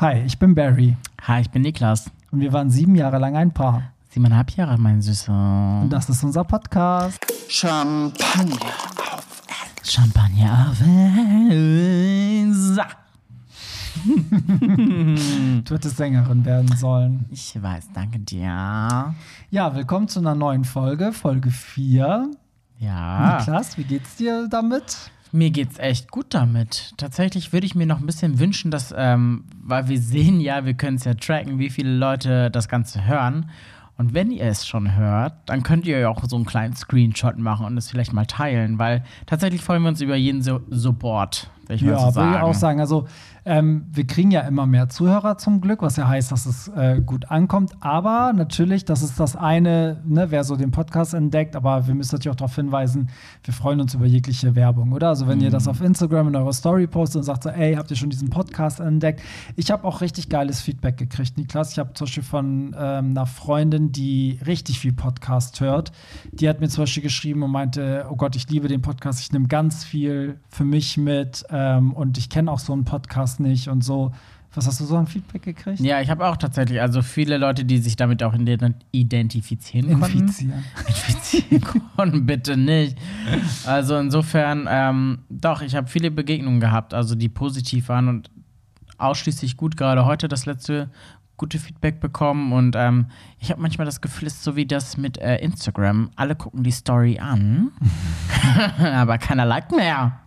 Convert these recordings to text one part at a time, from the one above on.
Hi, ich bin Barry Hi, ich bin Niklas. und wir waren sieben Jahre lang ein Paar. Siebeneinhalb Jahre, mein Süßer. Und das ist unser Podcast. Champagner. Champagner auf Elsa. Du hättest Sängerin werden sollen. Ich weiß, danke dir. Ja, willkommen zu einer neuen Folge, Folge 4. Ja, Niklas, wie geht's dir damit? Mir geht's echt gut damit. Tatsächlich würde ich mir noch ein bisschen wünschen, dass, ähm, weil wir sehen ja, wir können es ja tracken, wie viele Leute das Ganze hören. Und wenn ihr es schon hört, dann könnt ihr ja auch so einen kleinen Screenshot machen und es vielleicht mal teilen, weil tatsächlich freuen wir uns über jeden so Support, ich mal Ja, so will sagen. ich auch sagen. Also, ähm, wir kriegen ja immer mehr Zuhörer zum Glück, was ja heißt, dass es äh, gut ankommt. Aber natürlich, das ist das eine, ne, wer so den Podcast entdeckt. Aber wir müssen natürlich auch darauf hinweisen, wir freuen uns über jegliche Werbung, oder? Also, wenn ihr das auf Instagram in eurer Story postet und sagt so, ey, habt ihr schon diesen Podcast entdeckt? Ich habe auch richtig geiles Feedback gekriegt, Niklas. Ich habe zum Beispiel von ähm, einer Freundin, die richtig viel Podcast hört, die hat mir zum Beispiel geschrieben und meinte, oh Gott, ich liebe den Podcast, ich nehme ganz viel für mich mit ähm, und ich kenne auch so einen Podcast nicht und so. Was hast du so ein Feedback gekriegt? Ja, ich habe auch tatsächlich, also viele Leute, die sich damit auch ident- identifizieren konnten. Infizieren. Infizieren konnten, bitte nicht. Also insofern, ähm, doch, ich habe viele Begegnungen gehabt, also die positiv waren und ausschließlich gut. Gerade heute das letzte gute Feedback bekommen und ähm, ich habe manchmal das Gefühl, es ist so wie das mit äh, Instagram. Alle gucken die Story an, aber keiner liked mehr.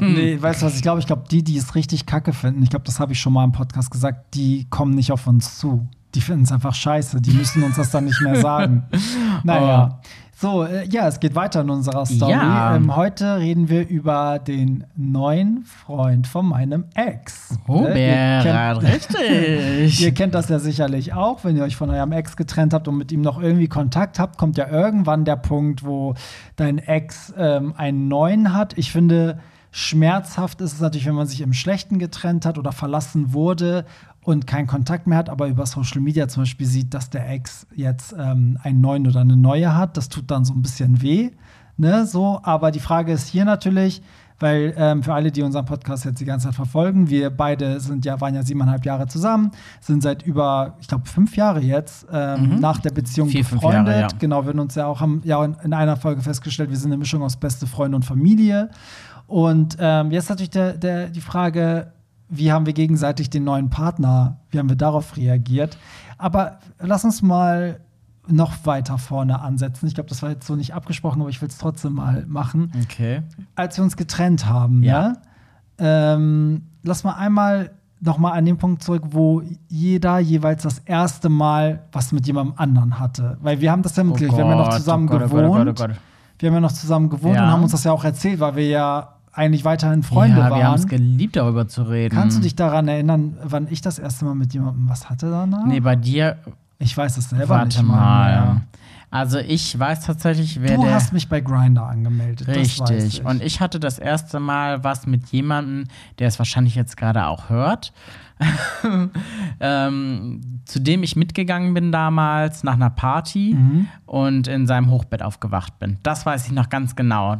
Nee, weißt du was, ich glaube, ich glaube, die, die es richtig kacke finden, ich glaube, das habe ich schon mal im Podcast gesagt, die kommen nicht auf uns zu. Die finden es einfach scheiße. Die müssen uns das dann nicht mehr sagen. Naja. So, äh, ja, es geht weiter in unserer Story. Ja. Ähm, heute reden wir über den neuen Freund von meinem Ex. Oh, Ne? Ihr kennt- richtig. Ihr kennt das ja sicherlich auch, wenn ihr euch von eurem Ex getrennt habt und mit ihm noch irgendwie Kontakt habt, kommt ja irgendwann der Punkt, wo dein Ex ähm, einen neuen hat. Ich finde, schmerzhaft ist es natürlich, wenn man sich im Schlechten getrennt hat oder verlassen wurde und keinen Kontakt mehr hat, aber über Social Media zum Beispiel sieht, dass der Ex jetzt ähm, einen neuen oder eine neue hat. Das tut dann so ein bisschen weh. Ne, so, aber die Frage ist hier natürlich, weil ähm, für alle, die unseren Podcast jetzt die ganze Zeit verfolgen, wir beide sind ja, waren ja siebeneinhalb Jahre zusammen, sind seit über, ich glaube, fünf Jahre jetzt ähm, nach der Beziehung Vier, befreundet. Jahre, ja. Genau, wir haben uns ja auch haben ja in, in einer Folge festgestellt, wir sind eine Mischung aus beste Freunde und Familie. Und ähm, jetzt natürlich der, der, die Frage, wie haben wir gegenseitig den neuen Partner, wie haben wir darauf reagiert? Aber lass uns mal noch weiter vorne ansetzen. Ich glaube, das war jetzt so nicht abgesprochen, aber ich will es trotzdem mal machen Okay. als wir uns getrennt haben, ja, Ja. ähm, lass mal einmal noch mal an den Punkt zurück, wo jeder jeweils das erste Mal was mit jemandem anderen hatte. Weil wir haben das ja mitgekriegt, wir haben ja noch zusammen oh Gott, oh gewohnt. oh Gott, oh Gott. Wir haben ja noch zusammen gewohnt Ja. und haben uns das ja auch erzählt, weil wir ja eigentlich weiterhin Freunde ja, wir haben es waren. geliebt, darüber zu reden. Kannst du dich daran erinnern, wann ich das erste Mal mit jemandem was hatte danach? Nee, bei dir, ich weiß es selber warte nicht mal. mehr. Also ich weiß tatsächlich, wer Du der. hast mich bei Grinder angemeldet. Das weiß Richtig. ich. Und ich hatte das erste Mal was mit jemandem, der es wahrscheinlich jetzt gerade auch hört, ähm, zu dem ich mitgegangen bin damals nach einer Party Mhm. und in seinem Hochbett aufgewacht bin. Das weiß ich noch ganz genau.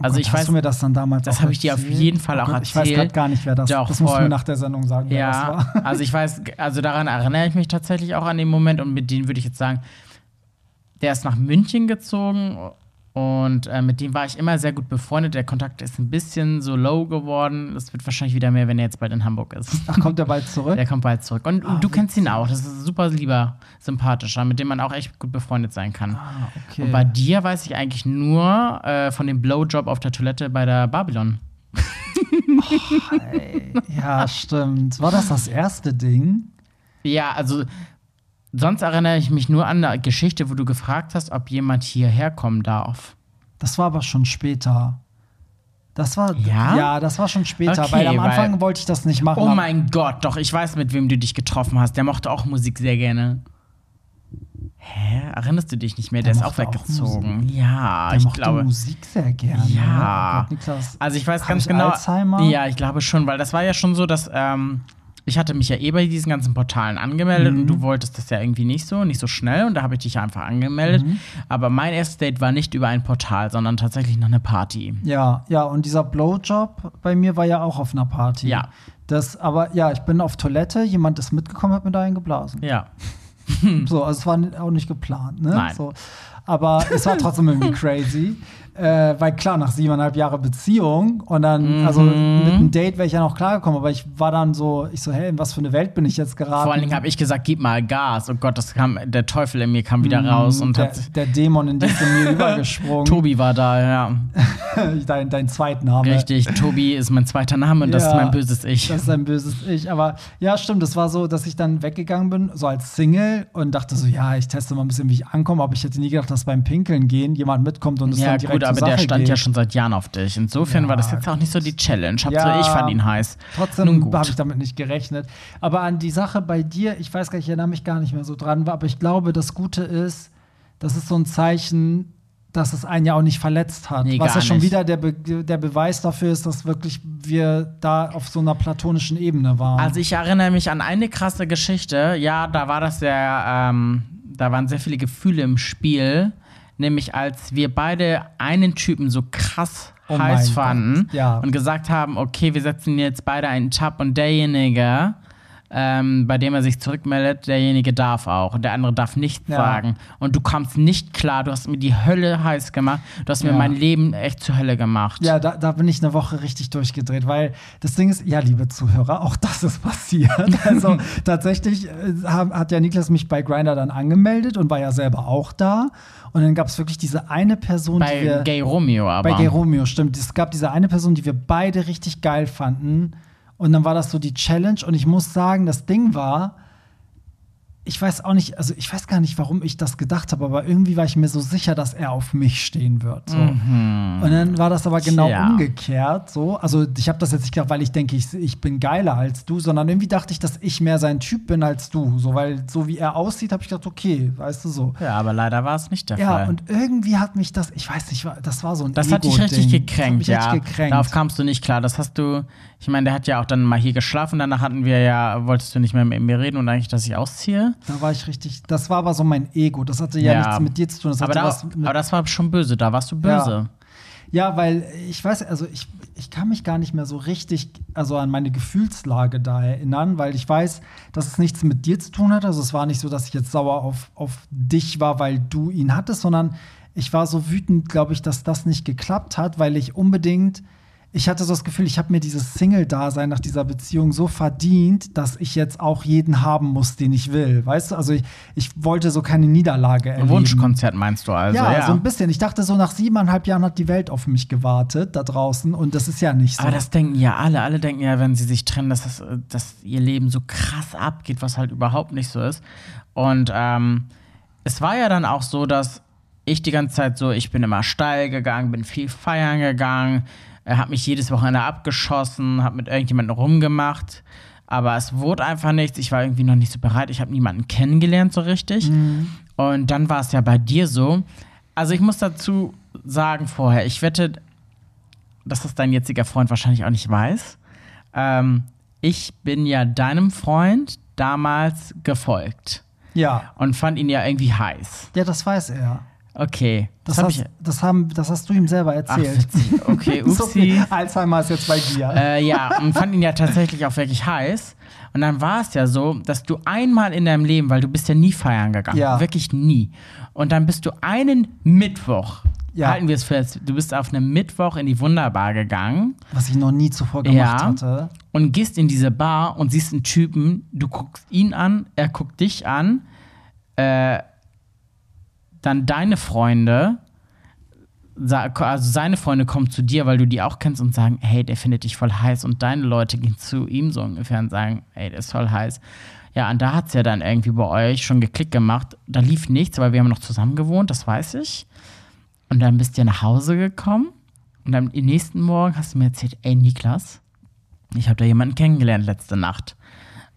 Also Gott, ich hast weiß, du mir das dann damals das habe ich dir auf erzählt? jeden Fall auch Gott, Ich weiß erzählt. gerade gar nicht, wer das Doch, Das musst du mir nach der Sendung sagen, wer das Ja, war. also ich weiß, also daran erinnere ich mich tatsächlich auch an den Moment und mit dem würde ich jetzt sagen, der ist nach München gezogen und äh, mit dem war ich immer sehr gut befreundet. Der Kontakt ist ein bisschen so low geworden. Das wird wahrscheinlich wieder mehr, wenn er jetzt bald in Hamburg ist. Ach, kommt er bald zurück? Der kommt bald zurück. Und Ah, du kennst ihn auch. Das ist ein super lieber, sympathischer, mit dem man auch echt gut befreundet sein kann. Ah, okay. Und bei dir weiß ich eigentlich nur äh, von dem Blowjob auf der Toilette bei der Babylon. ja, stimmt. War das das erste Ding? Ja, also sonst erinnere ich mich nur an eine Geschichte, wo du gefragt hast, ob jemand hierher kommen darf. Das war aber schon später. Das war Ja? ja, das war schon später, Okay, weil am weil- Anfang wollte ich das nicht machen. Oh mein Gott, doch, ich weiß, mit wem du dich getroffen hast. Der mochte auch Musik sehr gerne. Hä? Erinnerst du dich nicht mehr? Der, Der ist auch mochte auch weggezogen. ja, der ich mochte glaube. Musik sehr gerne. Ja. Oh Gott, Niklas. Also ich weiß ganz genau. Alzheimer? Ja, ich glaube schon, weil das war ja schon so, dass ähm, ich hatte mich ja eh bei diesen ganzen Portalen angemeldet Mhm. und du wolltest das ja irgendwie nicht so, nicht so schnell und da habe ich dich einfach angemeldet. Mhm. Aber mein erstes Date war nicht über ein Portal, sondern tatsächlich noch eine Party. Ja, ja, und dieser Blowjob bei mir war ja auch auf einer Party. Ja. Das, aber ja, ich bin auf Toilette, jemand ist mitgekommen, hat mir da einen geblasen. Ja. So, also es war auch nicht geplant, ne? Nein. So. Aber es war trotzdem irgendwie crazy. Äh, weil klar, nach siebeneinhalb Jahre Beziehung und dann, also Mhm. mit einem Date wäre ich ja noch klargekommen, aber ich war dann so, ich so, hey, in was für eine Welt bin ich jetzt geraten? Vor allen Dingen habe ich gesagt, gib mal Gas. Oh Gott, das kam, der Teufel in mir kam wieder raus und Mhm, der, hat. der Dämon in dich in mir übergesprungen. Tobi war da, ja. dein, dein Zweitname. Richtig. Tobi ist mein zweiter Name und das Ja, ist mein böses Ich. Das ist ein böses Ich. Aber ja, stimmt, es war so, dass ich dann weggegangen bin, so als Single und dachte so, ja, ich teste mal ein bisschen, wie ich ankomme. Aber ich hätte nie gedacht, dass beim Pinkeln gehen jemand mitkommt und es Ja, dann direkt gut, aber der stand geht. ja schon seit Jahren auf dich. Insofern Ja, war das jetzt auch nicht so die Challenge. Ja. ich fand ihn heiß. Trotzdem habe ich damit nicht gerechnet. Aber an die Sache bei dir, ich weiß gar nicht, ich erinnere mich gar nicht mehr so dran, aber ich glaube, das Gute ist, das ist so ein Zeichen, dass es einen ja auch nicht verletzt hat. Nee, Was ja schon nicht. wieder der, Be der Beweis dafür ist, dass wirklich wir da auf so einer platonischen Ebene waren. Also ich erinnere mich an eine krasse Geschichte. Ja, da war das sehr, ähm, da waren sehr viele Gefühle im Spiel. Nämlich als wir beide einen Typen so krass Oh heiß fanden ja. und gesagt haben, okay, wir setzen jetzt beide einen Tab und derjenige, ähm, bei dem er sich zurückmeldet, derjenige darf auch und der andere darf nichts Ja. sagen. Und du kamst nicht klar, du hast mir die Hölle heiß gemacht, du hast mir Ja. mein Leben echt zur Hölle gemacht. Ja, da, da bin ich eine Woche richtig durchgedreht, weil das Ding ist, ja, liebe Zuhörer, auch das ist passiert. Also tatsächlich äh, hat ja Niklas mich bei Grinder dann angemeldet und war ja selber auch da. Und dann gab es wirklich diese eine Person, die Bei wir. Gay Romeo aber. bei Gay Romeo, stimmt. Es gab diese eine Person, die wir beide richtig geil fanden. Und dann war das so die Challenge. Und ich muss sagen, das Ding war, ich weiß auch nicht, also ich weiß gar nicht, warum ich das gedacht habe, aber irgendwie war ich mir so sicher, dass er auf mich stehen wird. So. Und dann war das aber genau Tja. umgekehrt. So. Also ich habe das jetzt nicht gedacht, weil ich denke, ich, ich bin geiler als du, sondern irgendwie dachte ich, dass ich mehr sein Typ bin als du. So, weil so wie er aussieht, habe ich gedacht, okay, weißt du so. Ja, aber leider war es nicht der Ja, Fall. und irgendwie hat mich das, ich weiß nicht, das war so ein Das hat dich richtig gekränkt, das hat ja. richtig gekränkt. Darauf kamst du nicht klar. Das hast du, ich meine, der hat ja auch dann mal hier geschlafen, danach hatten wir ja, wolltest du nicht mehr mit mir reden und eigentlich, dass ich ausziehe. Da war ich richtig, das war aber so mein Ego. Das hatte ja, Ja. nichts mit dir zu tun. Das Aber, da, aber das war schon böse, da warst du böse. Ja, weil ich weiß, also ich, ich kann mich gar nicht mehr so richtig also an meine Gefühlslage da erinnern, weil ich weiß, dass es nichts mit dir zu tun hat. Also es war nicht so, dass ich jetzt sauer auf, auf dich war, weil du ihn hattest, sondern ich war so wütend, glaube ich, dass das nicht geklappt hat, weil ich unbedingt ich hatte so das Gefühl, ich habe mir dieses Single-Dasein nach dieser Beziehung so verdient, dass ich jetzt auch jeden haben muss, den ich will. Weißt du, also ich, ich wollte so keine Niederlage Ein erleben. Wunschkonzert meinst du also? ja, Ja, so ein bisschen. Ich dachte so, nach siebeneinhalb Jahren hat die Welt auf mich gewartet da draußen und das ist ja nicht so. Aber das denken ja alle. Alle denken ja, wenn sie sich trennen, dass, das, dass ihr Leben so krass abgeht, was halt überhaupt nicht so ist. Und ähm, es war ja dann auch so, dass ich die ganze Zeit so, ich bin immer steil gegangen, bin viel feiern gegangen, er hat mich jedes Wochenende abgeschossen, hat mit irgendjemandem rumgemacht. Aber es wurde einfach nichts. Ich war irgendwie noch nicht so bereit. Ich habe niemanden kennengelernt so richtig. Und dann war es ja bei dir so. Also ich muss dazu sagen vorher, ich wette, dass das dein jetziger Freund wahrscheinlich auch nicht weiß. Ähm, ich bin ja deinem Freund damals gefolgt ja. und fand ihn ja irgendwie heiß. Ja, das weiß er. Okay, Das, das, habe hast, das, haben, das hast du ihm selber Ach, erzählt. witzig. Okay, So upsi. viel Alzheimer ist jetzt bei dir. Äh, ja, und fand ihn ja tatsächlich auch wirklich heiß. Und dann war es ja so, dass du einmal in deinem Leben, weil du bist ja nie feiern gegangen, Ja. wirklich nie. Und dann bist du einen Mittwoch, Ja. halten wir es fest, du bist auf einem Mittwoch in die Wunderbar gegangen was ich noch nie zuvor gemacht Ja. hatte. und gehst in diese Bar und siehst einen Typen, du guckst ihn an, er guckt dich an, äh, dann deine Freunde, also seine Freunde kommen zu dir, weil du die auch kennst und sagen, hey, der findet dich voll heiß und deine Leute gehen zu ihm so ungefähr und sagen, hey, der ist voll heiß. Ja, und da hat es ja dann irgendwie bei euch schon geklickt gemacht. Da lief nichts, weil wir haben noch zusammen gewohnt, das weiß ich. Und dann bist du nach Hause gekommen und am nächsten Morgen hast du mir erzählt, ey Niklas, ich habe da jemanden kennengelernt letzte Nacht.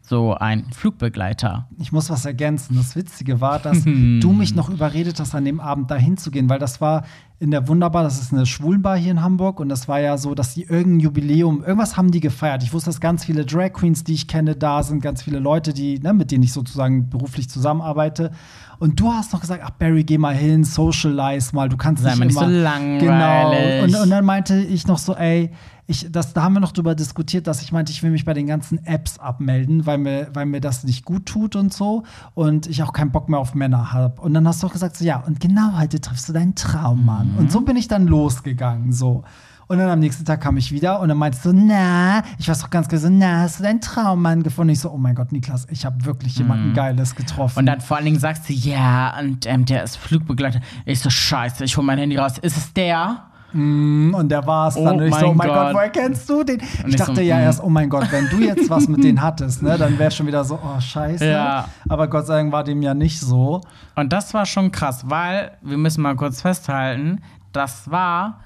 So ein Flugbegleiter. Ich muss was ergänzen. Das Witzige war, dass du mich noch überredet hast, an dem Abend dahin zu gehen, weil das war, in der Wunderbar, das ist eine Schwulenbar hier in Hamburg und das war ja so, dass die irgendein Jubiläum, irgendwas haben die gefeiert. Ich wusste, dass ganz viele Drag Queens, die ich kenne, da sind, ganz viele Leute, die, ne, mit denen ich sozusagen beruflich zusammenarbeite. Und du hast noch gesagt, ach Barry, geh mal hin, socialize mal, du kannst Sei nicht mal nicht immer so langweilig. Genau. Und, und dann meinte ich noch so, ey, ich, das, da haben wir noch drüber diskutiert, dass ich meinte, ich will mich bei den ganzen Apps abmelden, weil mir, weil mir das nicht gut tut und so. Und ich auch keinen Bock mehr auf Männer habe. Und dann hast du auch gesagt, so, ja, und genau heute triffst du deinen Traummann. Und so bin ich dann losgegangen, so. Und dann am nächsten Tag kam ich wieder und dann meinte du so, na, ich weiß doch ganz genau so, na, hast du deinen Traummann gefunden? Ich so, oh mein Gott, Niklas, ich habe wirklich jemanden Geiles getroffen. Und dann vor allen Dingen sagst du, ja, und ähm, der ist Flugbegleiter. Ich so, scheiße, ich hol mein Handy raus. Ist es der? Und der war es Oh dann. Und ich so, oh mein Gott. Gott. woher kennst du den? ich ich dachte so, ja mm. erst, oh mein Gott, wenn du jetzt was mit denen hattest, ne, dann wäre schon wieder so, oh scheiße. Ja. Aber Gott sei Dank war dem ja nicht so. Und das war schon krass, weil wir müssen mal kurz festhalten, das war,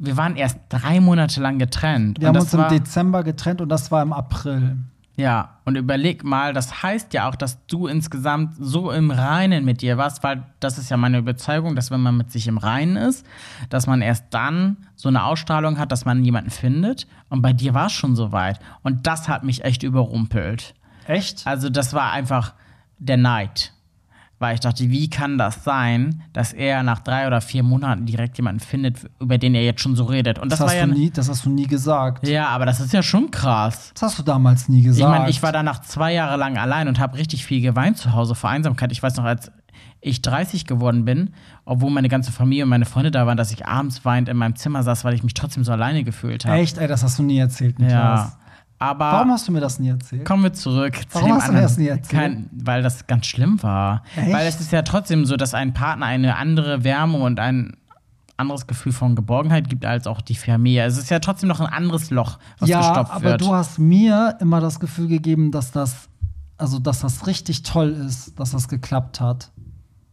wir waren erst drei Monate lang getrennt. Wir haben uns im Dezember getrennt und das war im April. Ja, und überleg mal, das heißt ja auch, dass du insgesamt so im Reinen mit dir warst, weil das ist ja meine Überzeugung, dass wenn man mit sich im Reinen ist, dass man erst dann so eine Ausstrahlung hat, dass man jemanden findet. Und bei dir war es schon so weit. Und das hat mich echt überrumpelt. Echt? Also das war einfach der Neid. Weil ich dachte, wie kann das sein, dass er nach drei oder vier Monaten direkt jemanden findet, über den er jetzt schon so redet? Und das, Das, hast ja. du nie, das hast du nie gesagt. Ja, aber das ist ja schon krass. Das hast du damals nie Ich gesagt. meine, ich war danach zwei Jahre lang allein und habe richtig viel geweint zu Hause vor Einsamkeit. Ich weiß noch, als ich 30 geworden bin, obwohl meine ganze Familie und meine Freunde da waren, dass ich abends weinend in meinem Zimmer saß, weil ich mich trotzdem so alleine gefühlt habe. Echt, ey, das hast du nie erzählt, Niklas. Ja. Aber Warum hast du mir das nie erzählt? kommen wir zurück Warum zu dem hast du mir anderen. das nie erzählt? Kein, weil das ganz schlimm war. Echt? Weil es ist ja trotzdem so, dass ein Partner eine andere Wärme und ein anderes Gefühl von Geborgenheit gibt als auch die Familie. Es ist ja trotzdem noch ein anderes Loch, was ja, gestopft aber wird. du hast mir immer das Gefühl gegeben, dass das, also dass das richtig toll ist, dass das geklappt hat.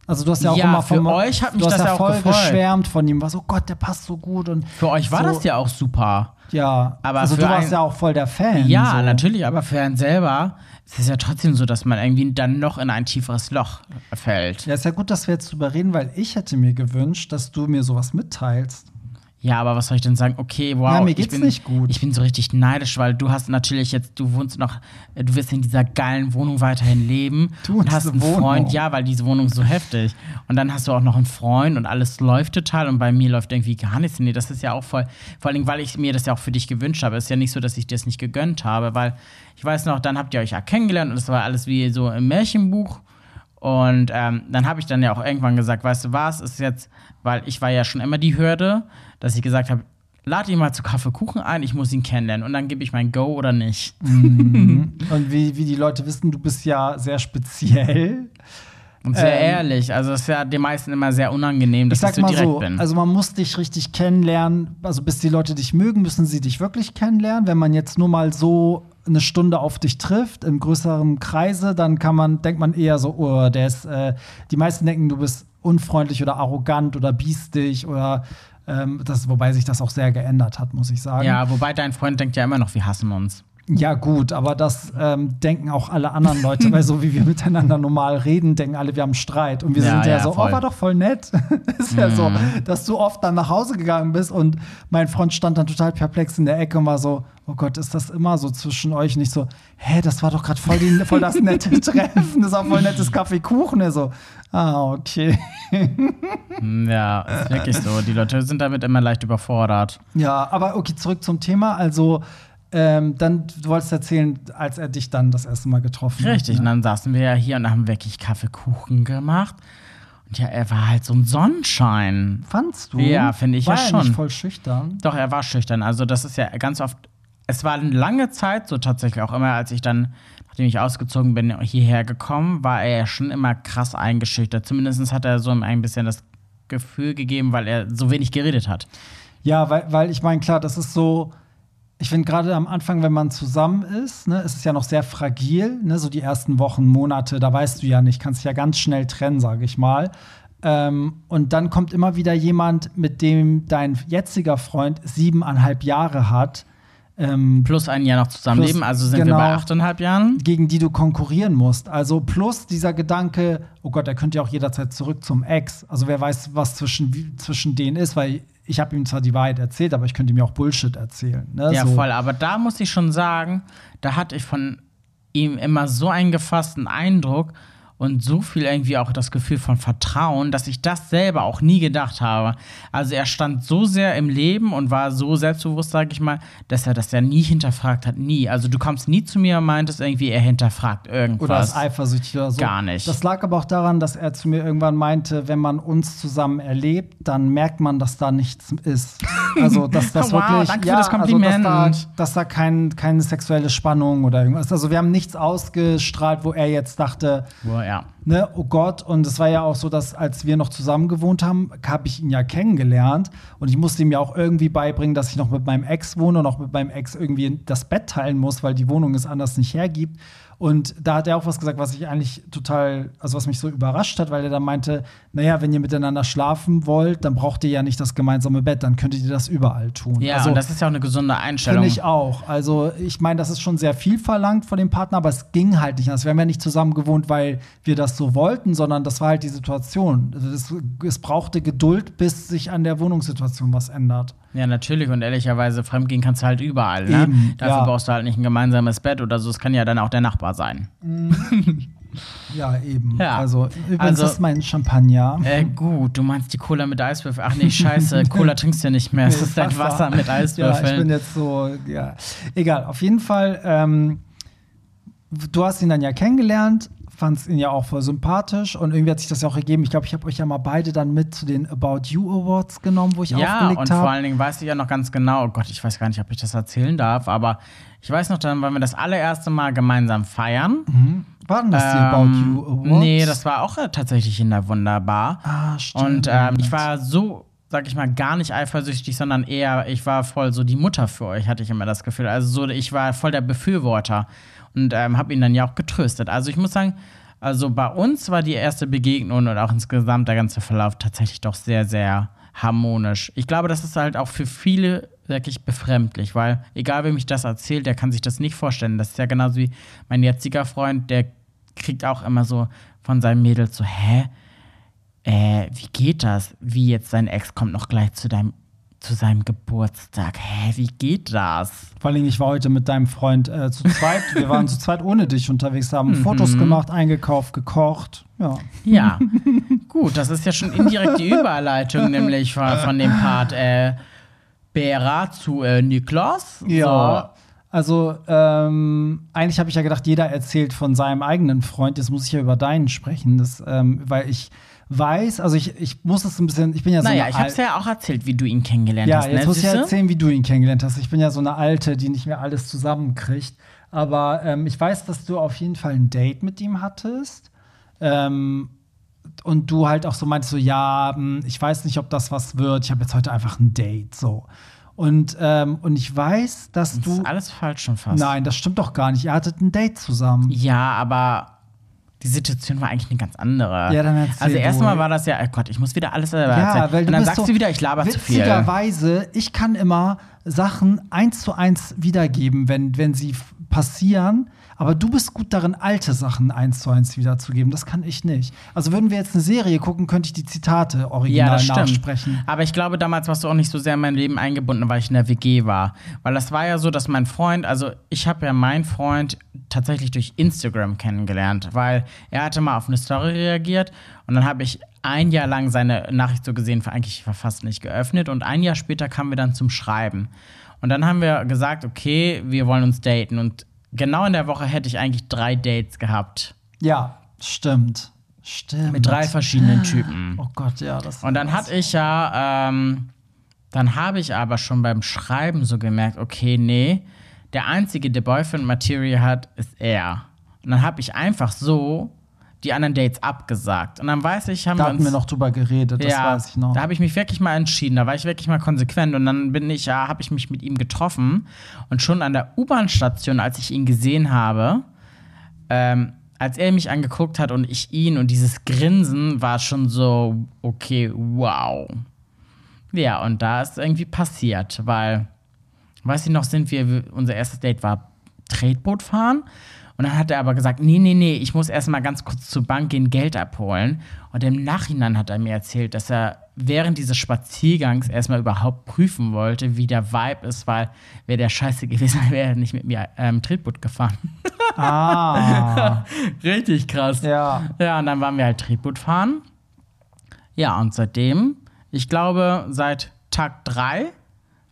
Also du hast ja auch Ja, immer für von euch hat mich du hast das ja voll gefreut. geschwärmt von ihm, war so Gott, der passt so gut und Für euch war so, das ja auch super. ja. Aber also für du warst ein- ja auch voll der Fan. Ja, so. natürlich, aber für einen selber ist es ja trotzdem so, dass man irgendwie dann noch in ein tieferes Loch fällt. Ja, ist ja gut, dass wir jetzt drüber reden, weil ich hätte mir gewünscht, dass du mir sowas mitteilst. Ja, aber was soll ich denn sagen? Okay, wow. Ja, mir ich geht's bin, nicht gut. Ich bin so richtig neidisch, weil du hast natürlich jetzt, du wohnst noch, du wirst in dieser geilen Wohnung weiterhin leben Du und und hast einen Wohnung. Freund. Ja, weil diese Wohnung ist so heftig. Und dann hast du auch noch einen Freund und alles läuft total und bei mir läuft irgendwie gar nichts. Nee, das ist ja auch voll, vor Dingen, weil ich mir das ja auch für dich gewünscht habe. Es ist ja nicht so, dass ich dir das nicht gegönnt habe, weil ich weiß noch, dann habt ihr euch ja kennengelernt und es war alles wie so im Märchenbuch. Und ähm, dann habe ich dann ja auch irgendwann gesagt, weißt du was, ist jetzt, weil ich war ja schon immer die Hürde, dass ich gesagt habe, lad ihn mal zu Kaffeekuchen ein, ich muss ihn kennenlernen und dann gebe ich mein Go oder nicht. Und wie, wie die Leute wissen, du bist ja sehr speziell. Und sehr Ähm, ehrlich, also es ist ja den meisten immer sehr unangenehm, dass Ich ich, sag so mal direkt so, bin. also man muss dich richtig kennenlernen. Also bis die Leute dich mögen, müssen sie dich wirklich kennenlernen. Wenn man jetzt nur mal so eine Stunde auf dich trifft im größeren Kreise, dann kann man, denkt man eher so, oh, der ist, äh, die meisten denken, du bist unfreundlich oder arrogant oder biestig oder ähm, das, wobei sich das auch sehr geändert hat, muss ich sagen. ja, wobei dein Freund denkt ja immer noch, wir hassen uns. Ja, gut, aber das ähm, denken auch alle anderen Leute, weil so wie wir miteinander normal reden, denken alle, wir haben Streit. Und wir Ja, sind ja, ja, so, voll. oh, war doch voll nett. ist ja so, dass du oft dann nach Hause gegangen bist und mein Freund stand dann total perplex in der Ecke und war so, oh Gott, ist das immer so zwischen euch? Nicht so, hä, das war doch gerade voll, die- voll das nette Treffen, das war voll nettes Kaffeekuchen. Er so, ah, okay. Hm, Ja, ist wirklich so. Die Leute sind damit immer leicht überfordert. Ja, aber okay, zurück zum Thema. Also, ähm, dann, du wolltest erzählen, als er dich dann das erste Mal getroffen hat. Richtig, ne? und dann saßen wir ja hier und haben wirklich Kaffeekuchen gemacht. Und ja, er war halt so ein Sonnenschein. Fandst du? Ja, finde ich war ja er schon. Nicht voll schüchtern. Doch, er war schüchtern. Also, das ist ja ganz oft. Es war eine lange Zeit so tatsächlich auch immer, als ich dann, nachdem ich ausgezogen bin, hierher gekommen, war er ja schon immer krass eingeschüchtert. Zumindest hat er so ein bisschen das Gefühl gegeben, weil er so wenig geredet hat. Ja, weil, weil ich meine, klar, das ist so. Ich finde gerade am Anfang, wenn man zusammen ist, ne, ist es ja noch sehr fragil, ne, so die ersten Wochen, Monate, da weißt du ja nicht, kannst dich ja ganz schnell trennen, sage ich mal. Ähm, und dann kommt immer wieder jemand, mit dem dein jetziger Freund siebeneinhalb Jahre hat, ähm, Plus ein Jahr noch zusammenleben, Plus, also sind genau. wir bei achteinhalb Jahren. gegen die du konkurrieren musst. Also plus dieser Gedanke, oh Gott, er könnte ja auch jederzeit zurück zum Ex. Also wer weiß, was zwischen, zwischen denen ist, weil ich habe ihm zwar die Wahrheit erzählt, aber ich könnte ihm ja auch Bullshit erzählen. Ne? Ja, so. voll. Aber da muss ich schon sagen, da hatte ich von ihm immer so einen gefassten Eindruck und so viel irgendwie auch das Gefühl von Vertrauen, dass ich das selber auch nie gedacht habe. Also er stand so sehr im Leben und war so selbstbewusst, sage ich mal, dass er das ja nie hinterfragt hat. Nie. Also du kommst nie zu mir und meintest irgendwie, er hinterfragt irgendwas. Oder ist eifersüchtig oder so. Gar nicht. Das lag aber auch daran, dass er zu mir irgendwann meinte, wenn man uns zusammen erlebt, dann merkt man, dass da nichts ist. Also, dass das Wow, wirklich. danke für das Kompliment. Also, dass da, dass da kein, keine sexuelle Spannung oder irgendwas. Also, wir haben nichts ausgestrahlt, wo er jetzt dachte, Boah, ja. Ne, oh Gott, und es war ja auch so, dass als wir noch zusammen gewohnt haben, habe ich ihn ja kennengelernt und ich musste ihm ja auch irgendwie beibringen, dass ich noch mit meinem Ex wohne und auch mit meinem Ex irgendwie das Bett teilen muss, weil die Wohnung es anders nicht hergibt. Und da hat er auch was gesagt, was ich eigentlich total, also was mich so überrascht hat, weil er dann meinte, naja, wenn ihr miteinander schlafen wollt, dann braucht ihr ja nicht das gemeinsame Bett, dann könntet ihr das überall tun. Ja, also, und das ist ja auch eine gesunde Einstellung. Finde ich auch. Also, ich meine, das ist schon sehr viel verlangt von dem Partner, aber es ging halt nicht. Also, wir haben ja nicht zusammen gewohnt, weil wir das so wollten, sondern das war halt die Situation. Also, Es, es brauchte Geduld, bis sich an der Wohnungssituation was ändert. Ja, natürlich. Und ehrlicherweise, fremdgehen kannst du halt überall. Ne? Eben, Dafür ja. brauchst du halt nicht ein gemeinsames Bett oder so. Es kann ja dann auch der Nachbar sein. Ja, eben. Ja. Also, übrigens Also- ist mein Champagner. Äh, gut, du meinst die Cola mit Eiswürfeln. Ach nee, scheiße, Cola trinkst du nicht mehr. Es ist dein Wasser mit Ja, ich bin Eiswürfeln. jetzt so, ja. Egal, auf jeden Fall, ähm, du hast ihn dann ja kennengelernt, fandst ihn ja auch voll sympathisch und irgendwie hat sich das ja auch ergeben. Ich glaube, ich habe euch ja mal beide dann mit zu den About You Awards genommen, wo ich ja, aufgelegt und vor habe. allen Dingen weiß ich ja noch ganz genau, oh Gott, ich weiß gar nicht, ob ich das erzählen darf, aber ich weiß noch, dann wollen wir das allererste Mal gemeinsam feiern. Waren das die Ähm, About You Awards? Nee, das war auch äh, tatsächlich in der Wunderbar. Ah, stimmt. Und ähm, ich war so, sag ich mal, gar nicht eifersüchtig, sondern eher, ich war voll so die Mutter für euch, hatte ich immer das Gefühl. Also so, ich war voll der Befürworter und ähm, habe ihn dann ja auch getröstet. Also ich muss sagen, also bei uns war die erste Begegnung und auch insgesamt der ganze Verlauf tatsächlich doch sehr, sehr harmonisch. Ich glaube, das ist halt auch für viele wirklich befremdlich, weil egal wem ich das erzählt, der kann sich das nicht vorstellen. Das ist ja genauso wie mein jetziger Freund, der kriegt auch immer so von seinem Mädel so, hä? Äh, wie geht das? Wie jetzt dein Ex kommt noch gleich zu deinem zu seinem Geburtstag. Hä, wie geht das? Vor allem, ich war heute mit deinem Freund äh, zu zweit. Wir waren zu zweit ohne dich unterwegs, haben Fotos Mhm. gemacht, eingekauft, gekocht. Ja. Ja, gut, das ist ja schon indirekt die Überleitung, nämlich von, von dem Part äh, Bera zu äh, Niklas. Ja. Also, ähm, eigentlich habe ich ja gedacht, jeder erzählt von seinem eigenen Freund. Jetzt muss ich ja über deinen sprechen, das, ähm, weil ich weiß, also ich, ich muss es ein bisschen, ich bin ja So. Naja, eine ich hab's Al- ja auch erzählt, wie du ihn kennengelernt Ja, hast. jetzt ne? muss ich ja erzählen, wie du ihn kennengelernt hast. Ich bin ja so eine Alte, die nicht mehr alles zusammenkriegt. Aber ähm, ich weiß, dass du auf jeden Fall ein Date mit ihm hattest. Ähm, und du halt auch so meinst, so, ja, hm, ich weiß nicht, ob das was wird. Ich habe jetzt heute einfach ein Date. So. Und, ähm, und ich weiß, dass Das du. ist alles falsch schon fast. Nein, das stimmt doch gar nicht. Ihr hattet ein Date zusammen. Ja, aber die Situation war eigentlich eine ganz andere. Ja, dann erzähl Also erstmal war das ja, oh Gott, ich muss wieder alles selber Ja, erzählen. weil du Und dann bist sagst so du wieder, ich laber zu viel. Witzigerweise, ich kann immer Sachen eins zu eins wiedergeben, wenn, wenn sie passieren. Aber du bist gut darin, alte Sachen eins zu eins wiederzugeben. Das kann ich nicht. Also würden wir jetzt eine Serie gucken, könnte ich die Zitate original Ja, das stimmt. nachsprechen. Aber ich glaube, damals warst du auch nicht so sehr in mein Leben eingebunden, weil ich in der WG war. Weil das war ja so, dass mein Freund, also ich habe ja meinen Freund tatsächlich durch Instagram kennengelernt, weil er hatte mal auf eine Story reagiert und dann habe ich ein Jahr lang seine Nachricht so gesehen, eigentlich fast nicht geöffnet und ein Jahr später kamen wir dann zum Schreiben. Und dann haben wir gesagt, okay, wir wollen uns daten und genau in der Woche hätte ich eigentlich drei Dates gehabt. Ja, stimmt. Stimmt. Mit drei verschiedenen Typen. Oh Gott, ja, das Und dann hatte ich ja, ähm, dann habe ich aber schon beim Schreiben so gemerkt, okay, nee, der einzige, der Boyfriend Material hat, ist er. Und dann habe ich einfach so die anderen Dates abgesagt. Und dann weiß ich, haben Da wir hatten uns wir noch drüber geredet, das ja, weiß ich noch. Da habe ich mich wirklich mal entschieden, da war ich wirklich mal konsequent und dann bin ich ja, habe ich mich mit ihm getroffen und schon an der U-Bahn-Station, als ich ihn gesehen habe, ähm, als er mich angeguckt hat und ich ihn und dieses Grinsen war schon so, okay, wow. Ja, und da ist irgendwie passiert, weil weiß ich noch, sind wir, unser erstes Date war Tretboot fahren. Und dann hat er aber gesagt, nee, nee, nee, ich muss erstmal ganz kurz zur Bank gehen, Geld abholen. Und im Nachhinein hat er mir erzählt, dass er während dieses Spaziergangs erstmal überhaupt prüfen wollte, wie der Vibe ist, weil wäre der scheiße gewesen, wäre er nicht mit mir ähm, Tretboot gefahren. Ah. Richtig krass. ja. Ja, und dann waren wir halt Tretboot fahren. Ja, und seitdem, ich glaube, seit Tag drei,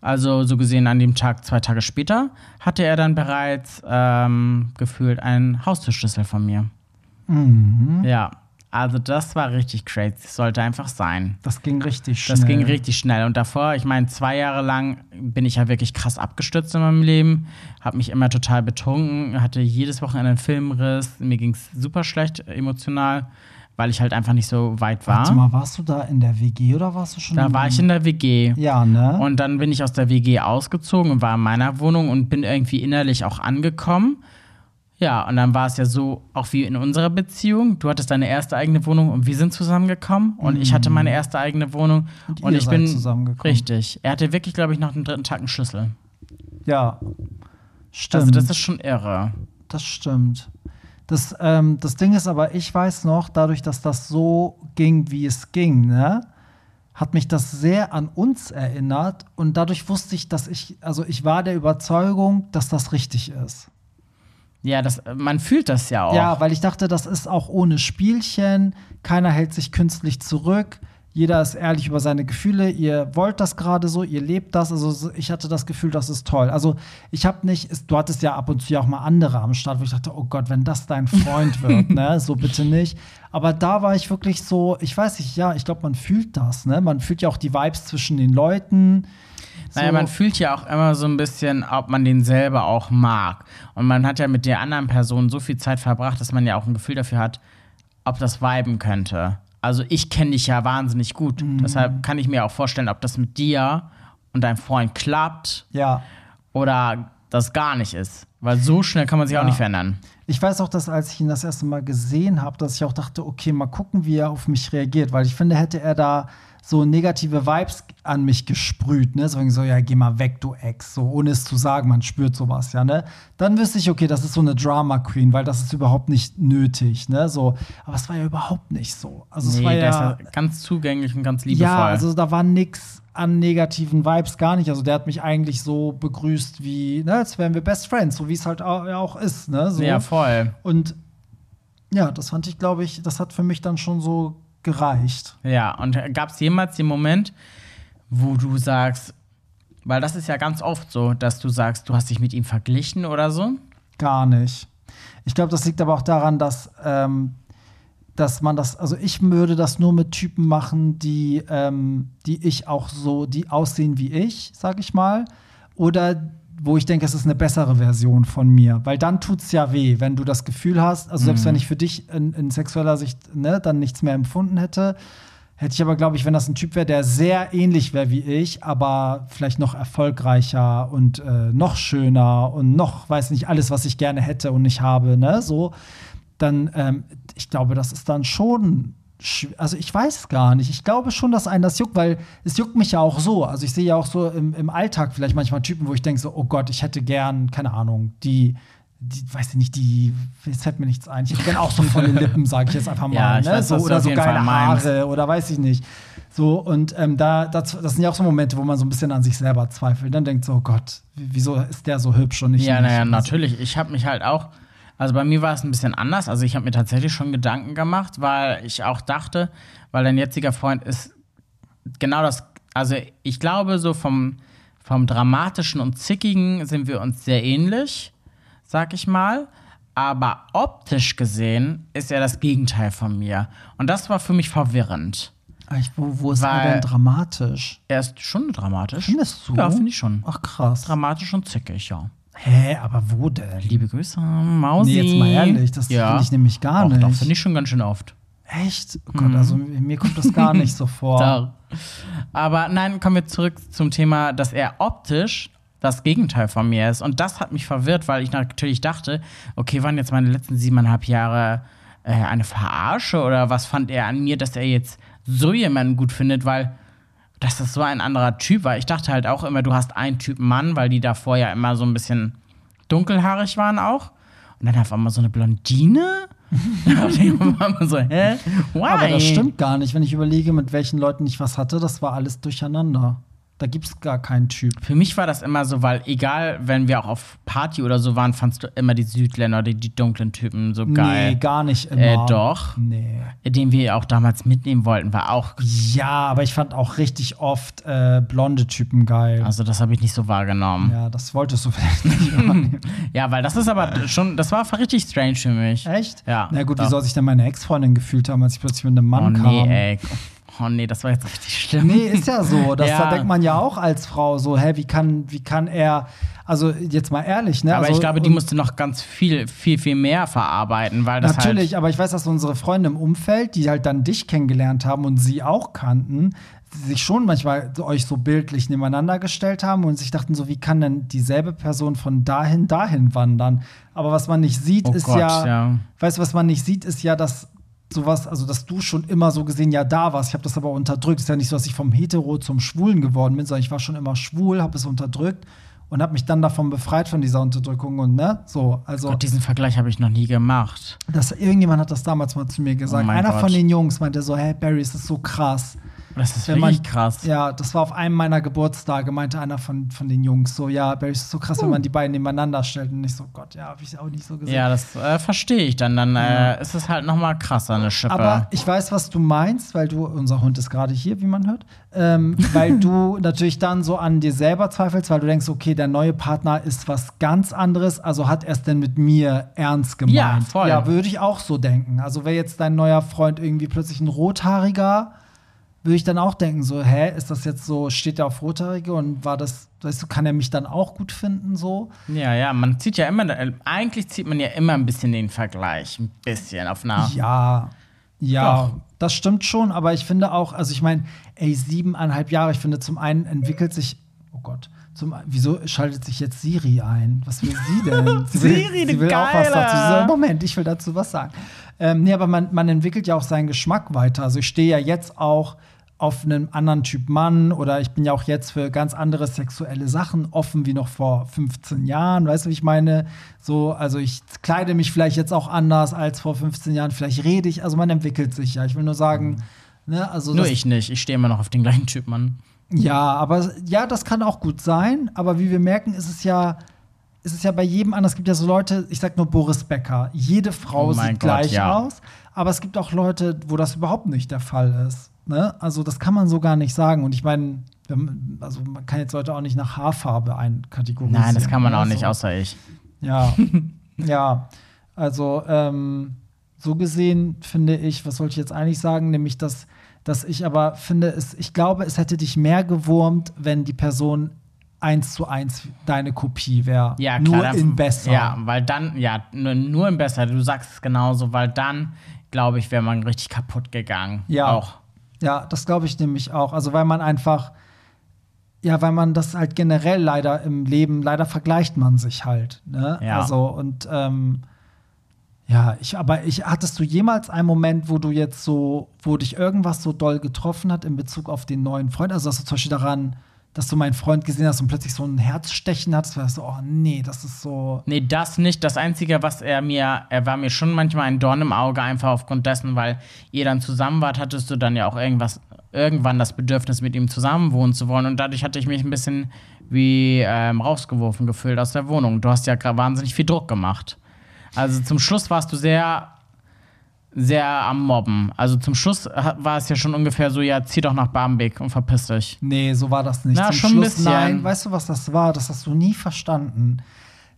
also so gesehen an dem Tag zwei Tage später, hatte er dann bereits ähm, gefühlt einen Haustürschlüssel von mir. Mhm. Ja, also das war richtig crazy. Das sollte einfach sein. Das ging richtig schnell. Das ging richtig schnell. Und davor, ich meine, zwei Jahre lang bin ich ja wirklich krass abgestürzt in meinem Leben, habe mich immer total betrunken, hatte jedes Wochenende einen Filmriss, mir ging es super schlecht emotional, weil ich halt einfach nicht so weit war. Warte mal, warst du da in der WG oder warst du schon Da war ich in der WG. Ja, ne? Und dann bin ich aus der WG ausgezogen und war in meiner Wohnung und bin irgendwie innerlich auch angekommen. Ja, und dann war es ja so, auch wie in unserer Beziehung. Du hattest deine erste eigene Wohnung und wir sind zusammengekommen. Und ich hatte meine erste eigene Wohnung. Und Und, ich bin. zusammengekommen. Richtig. Er hatte wirklich, glaube ich, noch den dritten Tag einen Schlüssel. ja. Stimmt. Also, das ist schon irre. Das stimmt. Das, ähm, das Ding ist aber, ich weiß noch, dadurch, dass das so ging, wie es ging, ne, hat mich das sehr an uns erinnert und dadurch wusste ich, dass ich, also ich war der Überzeugung, dass das richtig ist. Ja, das, man fühlt das ja auch. Ja, weil ich dachte, das ist auch ohne Spielchen, keiner hält sich künstlich zurück, jeder ist ehrlich über seine Gefühle, ihr wollt das gerade so, ihr lebt das, also so- ich hatte das Gefühl, das ist toll. Also ich habe nicht, du hattest ja ab und zu ja auch mal andere am Start, wo ich dachte, oh Gott, wenn das dein Freund wird, ne, so bitte nicht. Aber da war ich wirklich so, ich weiß nicht, ja, ich glaube, man fühlt das, ne, man fühlt ja auch die Vibes zwischen den Leuten. So. Naja, man fühlt ja auch immer so ein bisschen, ob man den selber auch mag. Und man hat ja mit der anderen Person so viel Zeit verbracht, dass man ja auch ein Gefühl dafür hat, ob das viben könnte. Also ich kenne dich ja wahnsinnig gut. Mhm. Deshalb kann ich mir auch vorstellen, ob das mit dir und deinem Freund klappt ja. oder das gar nicht ist. Weil so schnell kann man sich auch Ja. nicht verändern. Ich weiß auch, dass als ich ihn das erste Mal gesehen habe, dass ich auch dachte, okay, mal gucken, wie er auf mich reagiert, weil ich finde, hätte er da so negative Vibes an mich gesprüht, ne, so, so ja, geh mal weg, du Ex, so ohne es zu sagen, man spürt sowas, ja, ne? Dann wüsste ich, okay, das ist so eine Drama Queen, weil das ist überhaupt nicht nötig, ne, so, aber es war ja überhaupt nicht so. Also es nee, war der ja ganz zugänglich und ganz liebevoll. ja, also da war nix an negativen Vibes gar nicht. Also der hat mich eigentlich so begrüßt wie, ne, als wären wir Best Friends, so wie es halt auch ist, ne? So. ja, voll. Und ja, das fand ich, glaube ich, das hat für mich dann schon so gereicht. Ja, und gab es jemals den Moment, wo du sagst, weil das ist ja ganz oft so, dass du sagst, du hast dich mit ihm verglichen oder so? Gar nicht. Ich glaube, das liegt aber auch daran, dass, ähm, dass man das, also ich würde das nur mit Typen machen, die, ähm, die ich auch so, die aussehen wie ich, sag ich mal. Oder wo ich denke, es ist eine bessere Version von mir. Weil dann tut es ja weh, wenn du das Gefühl hast, also selbst wenn ich für dich in, in sexueller Sicht ne, dann nichts mehr empfunden hätte, hätte ich aber, glaube ich, wenn das ein Typ wäre, der sehr ähnlich wäre wie ich, aber vielleicht noch erfolgreicher und äh, noch schöner und noch, weiß nicht, alles, was ich gerne hätte und nicht habe, ne, so, dann, ähm, ich glaube, das ist dann schon also ich weiß es gar nicht. Ich glaube schon, dass einen das juckt, weil es juckt mich ja auch so. Also ich sehe ja auch so im, im Alltag vielleicht manchmal Typen, wo ich denke so, oh Gott, ich hätte gern, keine Ahnung, die, die weiß ich nicht, die, jetzt fällt mir nichts ein. Ich hätte gern auch so volle Lippen, sage ich jetzt einfach mal. Ja, ich ne? weiß, so, oder so geile. Haare oder weiß ich nicht. So, und ähm, da, das, das sind ja auch so Momente, wo man so ein bisschen an sich selber zweifelt. Dann denkt so, oh Gott, wie- wieso ist der so hübsch und nicht Ja, ich? naja, natürlich. Ich habe mich halt auch, also bei mir war es ein bisschen anders. Also ich habe mir tatsächlich schon Gedanken gemacht, weil ich auch dachte, weil dein jetziger Freund ist genau das, also ich glaube so vom, vom dramatischen und zickigen sind wir uns sehr ähnlich, sag ich mal. Aber optisch gesehen ist er das Gegenteil von mir. Und das war für mich verwirrend. Ich, wo, wo ist er Weil- denn dramatisch? Er ist schon dramatisch. Findest du? Ja, finde ich schon. Ach krass. Dramatisch und zickig, ja. Hä, aber wo denn? Liebe Grüße, Mausi. Nee, jetzt mal ehrlich, das finde ich nämlich gar Doch, nicht. Doch, finde ich schon ganz schön oft. Echt? Oh Gott, also mir kommt das gar nicht so vor. Doch. Aber nein, kommen wir zurück zum Thema, dass er optisch das Gegenteil von mir ist. Und das hat mich verwirrt, weil ich natürlich dachte, okay, waren jetzt meine letzten siebeneinhalb Jahre äh, eine Verarsche oder was fand er an mir, dass er jetzt so jemanden gut findet, weil dass das so ein anderer Typ war. Ich dachte halt auch immer, du hast einen Typ Mann, weil die davor ja immer so ein bisschen dunkelhaarig waren auch. Und dann auf einmal so eine Blondine. so, hä? Why? Aber das stimmt gar nicht. Wenn ich überlege, mit welchen Leuten ich was hatte, das war alles durcheinander. Da gibt es gar keinen Typ. Für mich war das immer so, weil egal, wenn wir auch auf Party oder so waren, fandst du immer die Südländer, die, die dunklen Typen so geil. Nee, gar nicht immer. Äh, doch. Nee. Den wir auch damals mitnehmen wollten, war auch. Ja, aber ich fand auch richtig oft äh, blonde Typen geil. Also, das habe ich nicht so wahrgenommen. ja, das wolltest du vielleicht nicht. wahrnehmen. Ja, weil das ist aber schon, das war richtig strange für mich. Echt? Ja. Na gut, wie Doch. soll sich denn meine Ex-Freundin gefühlt haben, als ich plötzlich mit einem Oh Mann nee, kam? ey. Oh nee, das war jetzt richtig schlimm. Nee, ist ja so. Das, Ja. Da denkt man ja auch als Frau so, hä, wie kann, wie kann er, also jetzt mal ehrlich, ne? Aber also, ich glaube, die musste noch ganz viel, viel, viel mehr verarbeiten, weil das Natürlich, halt. aber ich weiß, dass unsere Freunde im Umfeld, die halt dann dich kennengelernt haben und sie auch kannten, sich schon manchmal euch so bildlich nebeneinander gestellt haben und sich dachten so, wie kann denn dieselbe Person von dahin dahin wandern? Aber was man nicht sieht, Oh ist Gott, ja, ja. weißt du, was man nicht sieht, ist ja, dass sowas, also dass du schon immer so gesehen ja da warst. Ich habe das aber unterdrückt. ist ja nicht so, dass ich vom Hetero zum Schwulen geworden bin, sondern ich war schon immer schwul, habe es unterdrückt und habe mich dann davon befreit von dieser Unterdrückung und ne, so, also Gott, diesen Vergleich habe ich noch nie gemacht. das, irgendjemand hat das damals mal zu mir gesagt. Oh Einer Gott. von den Jungs meinte so, hey Barry, es ist so krass. Das ist Wenn wirklich man- krass. Ja, das war auf einem meiner Geburtstage, meinte einer von, von den Jungs so, ja, Barry, es ist so krass, wenn man die beiden nebeneinander stellt. Und ich so, Gott, ja, habe ich auch nicht so gesehen. Ja, das äh, verstehe ich dann. Dann äh, ist es halt noch mal krasser, eine Schippe. Aber ich weiß, was du meinst, weil du, unser Hund ist gerade hier, wie man hört, ähm, weil du natürlich dann so an dir selber zweifelst, weil du denkst, okay, der neue Partner ist was ganz anderes, also hat er es denn mit mir ernst gemeint? Ja, voll. Ja, würde ich auch so denken. Also wäre jetzt dein neuer Freund irgendwie plötzlich ein Rothaariger, würde ich dann auch denken, so, hä, ist das jetzt so, steht er auf Rothaarige und war das, weißt du, kann er mich dann auch gut finden, so? ja, ja, man zieht ja immer, eigentlich zieht man ja immer ein bisschen den Vergleich. Ein bisschen auf einer. Ja, ja, Doch. das stimmt schon, aber ich finde auch, also ich meine, ey, siebeneinhalb Jahre, ich finde, zum einen entwickelt sich, oh Gott, zum, wieso schaltet sich jetzt Siri ein? Was will sie denn? Sie will, Siri, sie will du auch was dazu sagen. Moment, ich will dazu was sagen. Ähm, nee, aber man, man entwickelt ja auch seinen Geschmack weiter. Also ich stehe ja jetzt auch auf einem anderen Typ Mann oder ich bin ja auch jetzt für ganz andere sexuelle Sachen offen wie noch vor 15 Jahren. Weißt du, wie ich meine? So, also ich kleide mich vielleicht jetzt auch anders als vor 15 Jahren. Vielleicht rede ich, also man entwickelt sich ja. Ich will nur sagen, ne, also Nur ich nicht. Ich stehe immer noch auf den gleichen Typ, Mann. ja, aber ja, das kann auch gut sein. Aber wie wir merken, ist es ja, ist es ja bei jedem anders. Es gibt ja so Leute, ich sag nur Boris Becker. Jede Frau Oh sieht Gott, gleich ja. aus. Aber es gibt auch Leute, wo das überhaupt nicht der Fall ist. Ne? Also das kann man so gar nicht sagen. Und ich meine, also man kann jetzt Leute auch nicht nach Haarfarbe einkategorisieren. Nein, das kann man auch nicht, So. außer ich. Ja, ja. Also ähm, so gesehen finde ich, was wollte ich jetzt eigentlich sagen, nämlich dass, dass ich aber finde, es, ich glaube, es hätte dich mehr gewurmt, wenn die Person eins zu eins deine Kopie wäre. Ja, klar. Nur dann- in besser. Ja, weil dann, ja, nur, nur in besser. Du sagst es genauso, weil dann, glaube ich, wäre man richtig kaputt gegangen. Ja. Auch. Ja, das glaube ich nämlich auch. Also weil man einfach, ja, weil man das halt generell leider im Leben, leider vergleicht man sich halt. Ne? Ja. Also und ähm, ja, ich, aber ich, hattest du jemals einen Moment, wo du jetzt so, wo dich irgendwas so doll getroffen hat in Bezug auf den neuen Freund? Also, dass du zum Beispiel daran, dass du meinen Freund gesehen hast und plötzlich so ein Herzstechen hattest, weil du so, oh nee, das ist so. Nee, das nicht. Das Einzige, was er mir, er war mir schon manchmal ein Dorn im Auge, einfach aufgrund dessen, weil ihr dann zusammen wart, hattest du dann ja auch irgendwas, irgendwann das Bedürfnis, mit ihm zusammenwohnen zu wollen. Und dadurch hatte ich mich ein bisschen wie ähm, rausgeworfen gefühlt aus der Wohnung. Du hast ja wahnsinnig viel Druck gemacht. Also zum Schluss warst du sehr, sehr am Mobben. Also zum Schluss war es ja schon ungefähr so, ja, zieh doch nach Barmbek und verpiss dich. Nee, so war das nicht. Na, Zum schon ein Schluss, bisschen. Nein, weißt du, was das war? Das hast du nie verstanden.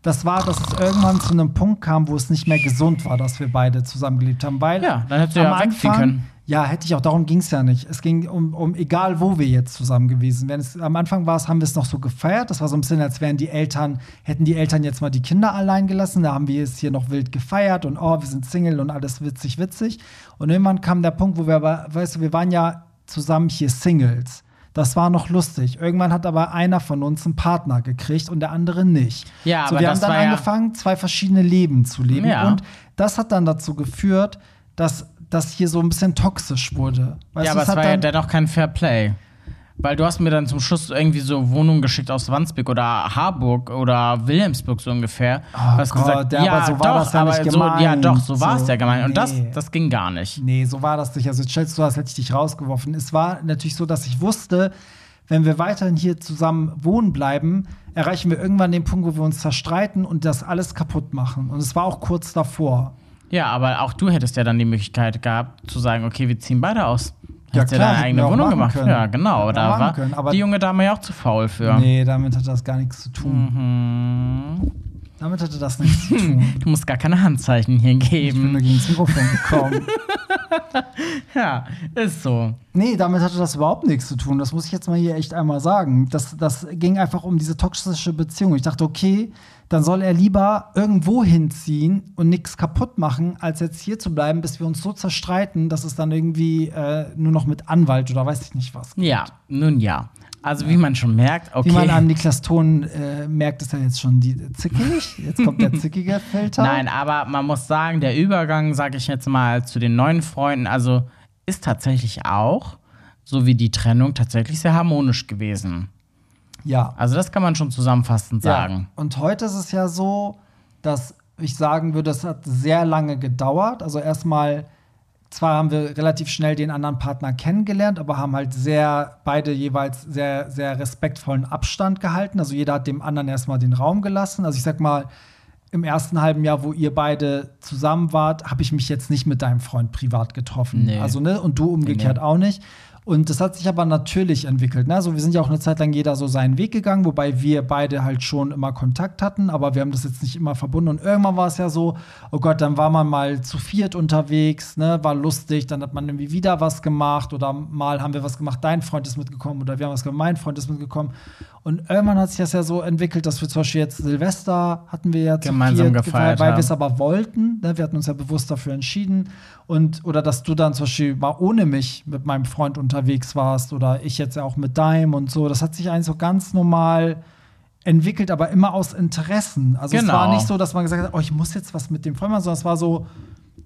Das war, dass es irgendwann zu einem Punkt kam, wo es nicht mehr gesund war, dass wir beide zusammengelebt haben. Weil Ja, dann hättest du ja wegziehen können. Ja, hätte ich auch. Darum ging es ja nicht. Es ging um, um egal, wo wir jetzt zusammen gewesen wären. Es, am Anfang war es, haben wir es noch so gefeiert. Das war so ein bisschen, als wären die Eltern, hätten die Eltern jetzt mal die Kinder allein gelassen. Da haben wir es hier noch wild gefeiert und oh, wir sind Single und alles witzig, witzig. Und irgendwann kam der Punkt, wo wir aber, weißt du, wir waren ja zusammen hier Singles. Das war noch lustig. Irgendwann hat aber einer von uns einen Partner gekriegt und der andere nicht. Ja, so, aber wir haben dann war ja- angefangen, zwei verschiedene Leben zu leben. Ja. Und das hat dann dazu geführt, dass das hier so ein bisschen toxisch wurde. Weißt ja, du, aber es war ja dennoch kein Fair Play. Weil du hast mir dann zum Schluss irgendwie so Wohnungen geschickt aus Wandsbek oder Harburg oder Wilhelmsburg so ungefähr. Oh hast Gott, gesagt, ja, aber so war doch, das ja nicht so, ja, gemeint. doch, so war es So, ja gemeint. Und das, nee. das ging gar nicht. Nee, so war das nicht. Also jetzt stellst du, als hätte ich dich rausgeworfen. Es war natürlich so, dass ich wusste, wenn wir weiterhin hier zusammen wohnen bleiben, erreichen wir irgendwann den Punkt, wo wir uns zerstreiten und das alles kaputt machen. Und es war auch kurz davor. Ja, aber auch du hättest ja dann die Möglichkeit gehabt zu sagen, okay, wir ziehen beide aus. Ja, Hättest ja klar, deine eigene Wohnung gemacht. können. Ja, genau. Da war können, aber- die junge Dame ja auch zu faul für. Nee, damit hatte das gar nichts zu tun. Mhm. Damit hatte das nichts zu tun. Du musst gar keine Handzeichen hier Ich bin geben. nur gegen das Mikrofon gekommen. Ja, ist so. Nee, damit hatte das überhaupt nichts zu tun. Das muss ich jetzt mal hier echt einmal sagen. Das, das ging einfach um diese toxische Beziehung. Ich dachte, okay, dann soll er lieber irgendwo hinziehen und nichts kaputt machen, als jetzt hier zu bleiben, bis wir uns so zerstreiten, dass es dann irgendwie äh, nur noch mit Anwalt oder weiß ich nicht was. Ja, nun ja. Also wie man schon merkt, okay. Wie man an Niklas Ton äh, merkt, ist er jetzt schon die zickig. Jetzt kommt der zickige Filter. Nein, aber man muss sagen, der Übergang, sage ich jetzt mal, zu den neuen Freunden, also ist tatsächlich auch, so wie die Trennung, tatsächlich sehr harmonisch gewesen. Ja. Also das kann man schon zusammenfassend sagen. Ja. Und heute ist es ja so, dass ich sagen würde, es hat sehr lange gedauert. Also erstmal, zwar haben wir relativ schnell den anderen Partner kennengelernt, aber haben halt sehr, beide jeweils sehr, sehr respektvollen Abstand gehalten. Also jeder hat dem anderen erstmal den Raum gelassen. Also ich sag mal, im ersten halben Jahr, wo ihr beide zusammen wart, habe ich mich jetzt nicht mit deinem Freund privat getroffen. Nee. Also, ne, und du umgekehrt Nee, auch nicht. Und das hat sich aber natürlich entwickelt. Ne? Also wir sind ja auch eine Zeit lang jeder so seinen Weg gegangen, wobei wir beide halt schon immer Kontakt hatten, aber wir haben das jetzt nicht immer verbunden. Und irgendwann war es ja so, oh Gott, dann war man mal zu viert unterwegs, ne? war lustig, dann hat man irgendwie wieder was gemacht oder mal haben wir was gemacht, dein Freund ist mitgekommen oder wir haben was gemacht, mein Freund ist mitgekommen. Und irgendwann hat sich das ja so entwickelt, dass wir zum Beispiel jetzt Silvester hatten wir ja zu Gemeinsam viert gefeiert weil haben. wir es aber wollten. Ne? Wir hatten uns ja bewusst dafür entschieden. Und, oder dass du dann zum Beispiel mal ohne mich mit meinem Freund unterwegs warst oder ich jetzt ja auch mit deinem und so. Das hat sich eigentlich so ganz normal entwickelt, aber immer aus Interessen. Also es Genau. war nicht so, dass man gesagt hat, oh, ich muss jetzt was mit dem Freund machen, sondern es war so,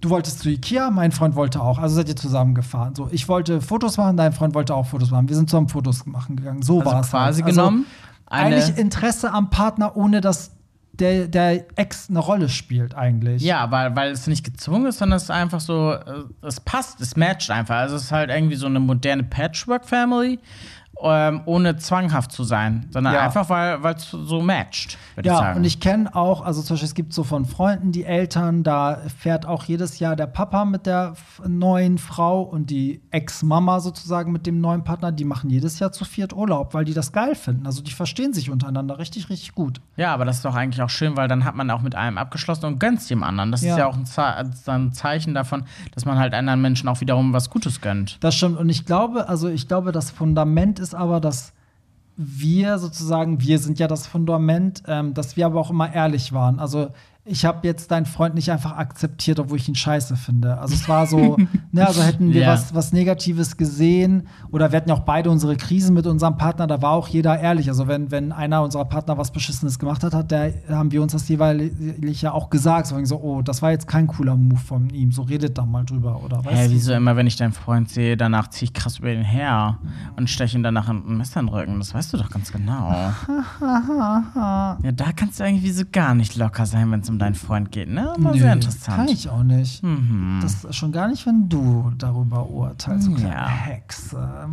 du wolltest zu Ikea, mein Freund wollte auch. Also seid ihr zusammengefahren. So, ich wollte Fotos machen, dein Freund wollte auch Fotos machen. Wir sind zusammen Fotos machen gegangen. So war Also es. quasi halt. Also genommen eigentlich Interesse am Partner, ohne dass der, der Ex eine Rolle spielt, eigentlich. Ja, weil, weil es nicht gezwungen ist, sondern es ist einfach so, äh, es passt, es matcht einfach. Also es ist halt irgendwie so eine moderne Patchwork-Family, ähm, ohne zwanghaft zu sein, sondern Ja. einfach, weil es so matcht, würde ich Ja, sagen. und ich kenne auch, also zum Beispiel, es gibt so von Freunden die Eltern, da fährt auch jedes Jahr der Papa mit der neuen Frau und die Ex-Mama sozusagen mit dem neuen Partner, die machen jedes Jahr zu viert Urlaub, weil die das geil finden. Also die verstehen sich untereinander richtig, richtig gut. ja, aber das ist doch eigentlich auch schön, weil dann hat man auch mit einem abgeschlossen und gönnt dem anderen. Das Ja. ist ja auch ein, Ze ein Zeichen davon, dass man halt anderen Menschen auch wiederum was Gutes gönnt. Das stimmt. Und ich glaube, also ich glaube, das Fundament ist aber, dass wir sozusagen, wir sind ja das Fundament, ähm, dass wir aber auch immer ehrlich waren. Also ich habe jetzt deinen Freund nicht einfach akzeptiert, obwohl ich ihn scheiße finde. Also es war so, ne, also hätten wir Ja. was, was Negatives gesehen oder wir hatten ja auch beide unsere Krisen mit unserem Partner, da war auch jeder ehrlich. Also wenn, wenn einer unserer Partner was Beschissenes gemacht hat, hat der, haben wir uns das jeweilig ja auch gesagt. So, so, oh, das war jetzt kein cooler Move von ihm, so redet da mal drüber. Oder Hä, du? wieso immer, wenn ich deinen Freund sehe, danach ziehe ich krass über den her und steche ihn danach ein Messer in den Rücken. Das weißt du doch ganz genau. ja, da kannst du irgendwie so gar nicht locker sein, wenn es um deinen Freund geht, ne? Mal Nö, sehr interessant. Kann ich auch nicht. Mhm. Das ist schon gar nicht, wenn du darüber urteilst, so Ja. Hexe.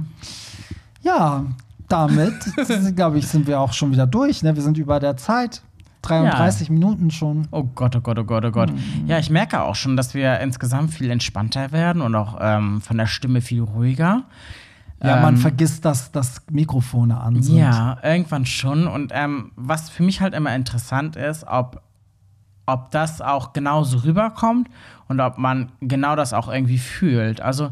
Ja, damit, glaube ich, sind wir auch schon wieder durch. Ne? Wir sind über der Zeit. 33 Minuten schon. Oh Gott, oh Gott, oh Gott, oh Gott. Mhm. Ja, ich merke auch schon, dass wir insgesamt viel entspannter werden und auch ähm, von der Stimme viel ruhiger. Ja, man Ähm, vergisst, dass, dass Mikrofone an sind. Ja, irgendwann schon. Und ähm, was für mich halt immer interessant ist, ob, ob das auch genauso rüberkommt und ob man genau das auch irgendwie fühlt. Also,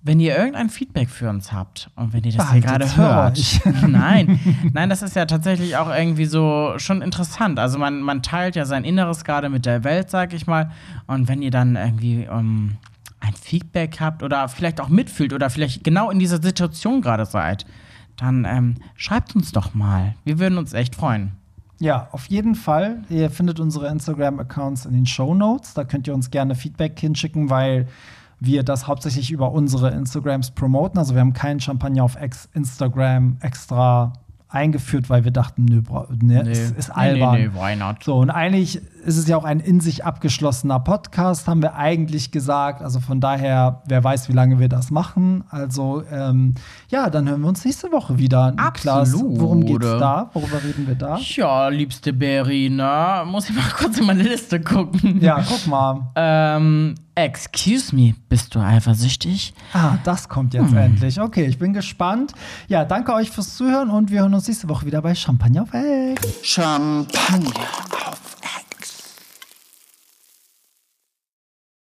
wenn ihr irgendein Feedback für uns habt und wenn ihr das hier gerade hört. Nein, nein, das ist ja tatsächlich auch irgendwie so schon interessant. Also man, man teilt ja sein Inneres gerade mit der Welt, sag ich mal. Und wenn ihr dann irgendwie ähm, ein Feedback habt oder vielleicht auch mitfühlt oder vielleicht genau in dieser Situation gerade seid, dann ähm, schreibt uns doch mal. Wir würden uns echt freuen. Ja, auf jeden Fall. Ihr findet unsere Instagram-Accounts in den Show Notes. Da könnt ihr uns gerne Feedback hinschicken, weil wir das hauptsächlich über unsere Instagrams promoten. Also wir haben keinen Champagner auf Ex Instagram extra eingeführt, weil wir dachten, nö, ne, nee. ist, ist albern. Nee, nee, why not? So, und eigentlich ist es ja auch ein in sich abgeschlossener Podcast, haben wir eigentlich gesagt. Also von daher, wer weiß, wie lange wir das machen. Also ähm, ja, dann hören wir uns nächste Woche wieder. Absolut. worum geht's da? Worüber reden wir da? Ja, liebste Berina, muss ich mal kurz in meine Liste gucken. Ja, guck mal. ähm, Excuse me, bist du eifersüchtig? Ah, das kommt jetzt hm. endlich. Okay, ich bin gespannt. Ja, danke euch fürs Zuhören und wir hören uns nächste Woche wieder bei Champagner weg. Champagner auf